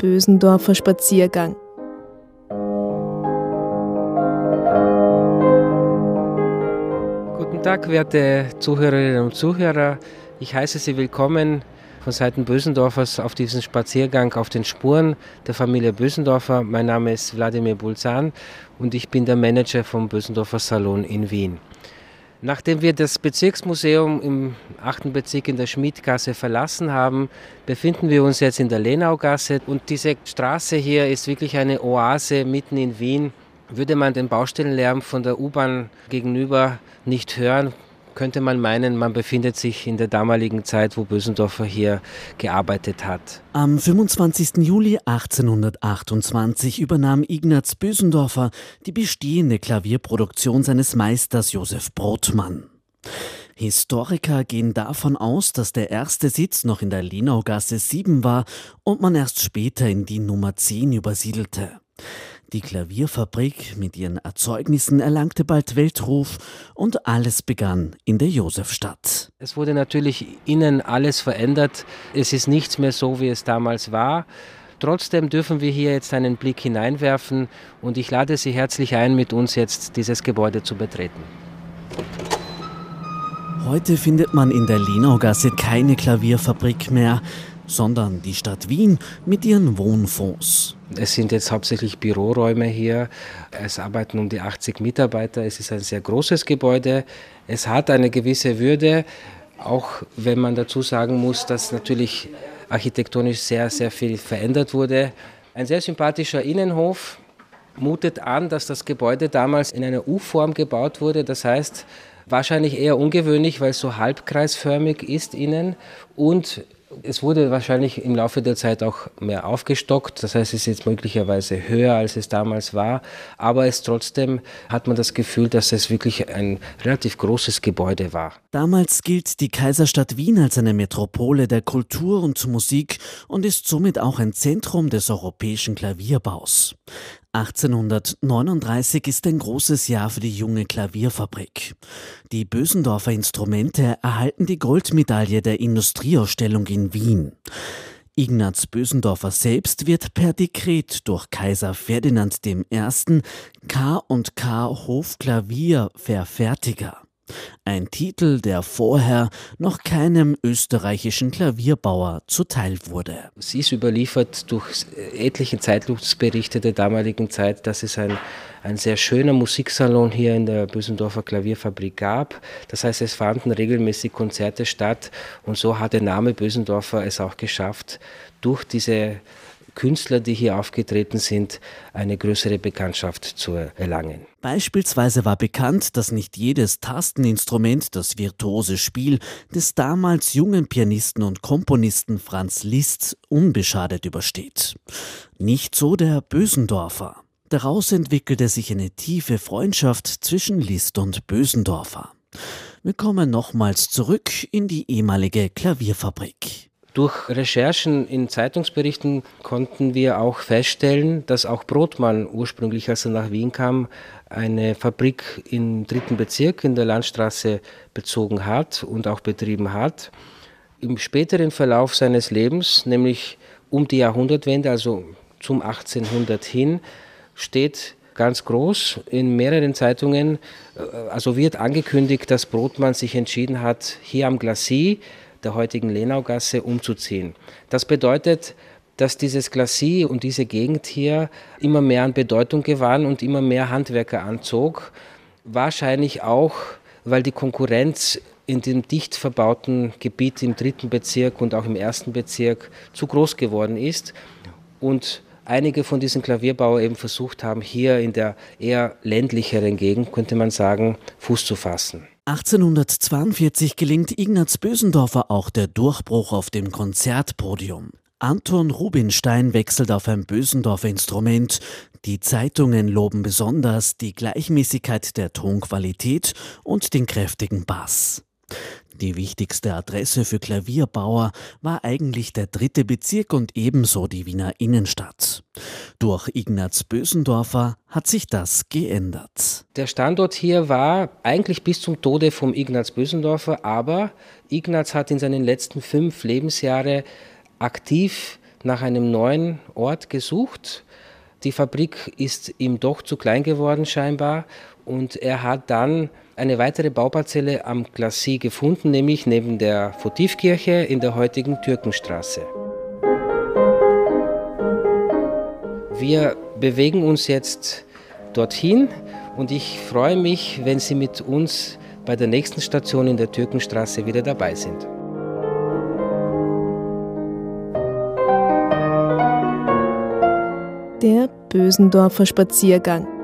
Bösendorfer Spaziergang. Guten Tag, werte Zuhörerinnen und Zuhörer. Ich heiße Sie willkommen von Seiten Bösendorfers auf diesen Spaziergang auf den Spuren der Familie Bösendorfer. Mein Name ist Wladimir Bulzan und ich bin der Manager vom Bösendorfer Salon in Wien. Nachdem wir das Bezirksmuseum im 8. Bezirk in der Schmidgasse verlassen haben, befinden wir uns jetzt in der Lenaugasse und diese Straße hier ist wirklich eine Oase mitten in Wien. Würde man den Baustellenlärm von der U-Bahn gegenüber nicht hören, könnte man meinen, man befindet sich in der damaligen Zeit, wo Bösendorfer hier gearbeitet hat. Am 25. Juli 1828 übernahm Ignaz Bösendorfer die bestehende Klavierproduktion seines Meisters Josef Brotmann. Historiker gehen davon aus, dass der erste Sitz noch in der Lenaugasse 7 war und man erst später in die Nummer 10 übersiedelte. Die Klavierfabrik mit ihren Erzeugnissen erlangte bald Weltruf und alles begann in der Josefstadt. Es wurde natürlich innen alles verändert. Es ist nichts mehr so, wie es damals war. Trotzdem dürfen wir hier jetzt einen Blick hineinwerfen und ich lade Sie herzlich ein, mit uns jetzt dieses Gebäude zu betreten. Heute findet man in der Lenaugasse keine Klavierfabrik mehr sondern die Stadt Wien mit ihren Wohnfonds. Es sind jetzt hauptsächlich Büroräume hier. Es arbeiten um die 80 Mitarbeiter. Es ist ein sehr großes Gebäude. Es hat eine gewisse Würde, auch wenn man dazu sagen muss, dass natürlich architektonisch sehr, sehr viel verändert wurde. Ein sehr sympathischer Innenhof mutet an, dass das Gebäude damals in einer U-Form gebaut wurde. Das heißt, wahrscheinlich eher ungewöhnlich, weil es so halbkreisförmig ist innen und es wurde wahrscheinlich im Laufe der Zeit auch mehr aufgestockt. Das heißt, es ist jetzt möglicherweise höher, als es damals war. Aber es trotzdem hat man das Gefühl, dass es wirklich ein relativ großes Gebäude war. Damals gilt die Kaiserstadt Wien als eine Metropole der Kultur und Musik und ist somit auch ein Zentrum des europäischen Klavierbaus. 1839 ist ein großes Jahr für die junge Klavierfabrik. Die Bösendorfer Instrumente erhalten die Goldmedaille der Industrieausstellung in Wien. Ignaz Bösendorfer selbst wird per Dekret durch Kaiser Ferdinand I. K. und K. Hofklavierverfertiger. Ein Titel, der vorher noch keinem österreichischen Klavierbauer zuteil wurde. Es ist überliefert durch etliche Zeitungsberichte der damaligen Zeit, dass es ein, ein sehr schöner Musiksalon hier in der Bösendorfer Klavierfabrik gab. Das heißt, es fanden regelmäßig Konzerte statt und so hat der Name Bösendorfer es auch geschafft, durch diese Künstler, die hier aufgetreten sind, eine größere Bekanntschaft zu erlangen. Beispielsweise war bekannt, dass nicht jedes Tasteninstrument das virtuose Spiel des damals jungen Pianisten und Komponisten Franz Liszt unbeschadet übersteht. Nicht so der Bösendorfer. Daraus entwickelte sich eine tiefe Freundschaft zwischen Liszt und Bösendorfer. Wir kommen nochmals zurück in die ehemalige Klavierfabrik. Durch Recherchen in Zeitungsberichten konnten wir auch feststellen, dass auch Brotmann ursprünglich, als er nach Wien kam, eine Fabrik im dritten Bezirk in der Landstraße bezogen hat und auch betrieben hat. Im späteren Verlauf seines Lebens, nämlich um die Jahrhundertwende, also zum 1800 hin, steht ganz groß in mehreren Zeitungen, äh, also wird angekündigt, dass Brotmann sich entschieden hat, hier am Glacis der heutigen Lenaugasse umzuziehen. Das bedeutet, dass dieses Glacis und diese Gegend hier immer mehr an Bedeutung gewann und immer mehr Handwerker anzog. Wahrscheinlich auch, weil die Konkurrenz in dem dicht verbauten Gebiet im dritten Bezirk und auch im ersten Bezirk zu groß geworden ist und einige von diesen Klavierbauern eben versucht haben, hier in der eher ländlicheren Gegend, könnte man sagen, Fuß zu fassen. 1842 gelingt Ignaz Bösendorfer auch der Durchbruch auf dem Konzertpodium. Anton Rubinstein wechselt auf ein Bösendorfer Instrument. Die Zeitungen loben besonders die Gleichmäßigkeit der Tonqualität und den kräftigen Bass. Die wichtigste Adresse für Klavierbauer war eigentlich der dritte Bezirk und ebenso die Wiener Innenstadt. Durch Ignaz Bösendorfer hat sich das geändert. Der Standort hier war eigentlich bis zum Tode vom Ignaz Bösendorfer, aber Ignaz hat in seinen letzten fünf Lebensjahren aktiv nach einem neuen Ort gesucht. Die Fabrik ist ihm doch zu klein geworden scheinbar und er hat dann eine weitere Bauparzelle am Glacis gefunden, nämlich neben der Votivkirche in der heutigen Türkenstraße. Wir bewegen uns jetzt dorthin und ich freue mich, wenn Sie mit uns bei der nächsten Station in der Türkenstraße wieder dabei sind. Der Bösendorfer Spaziergang.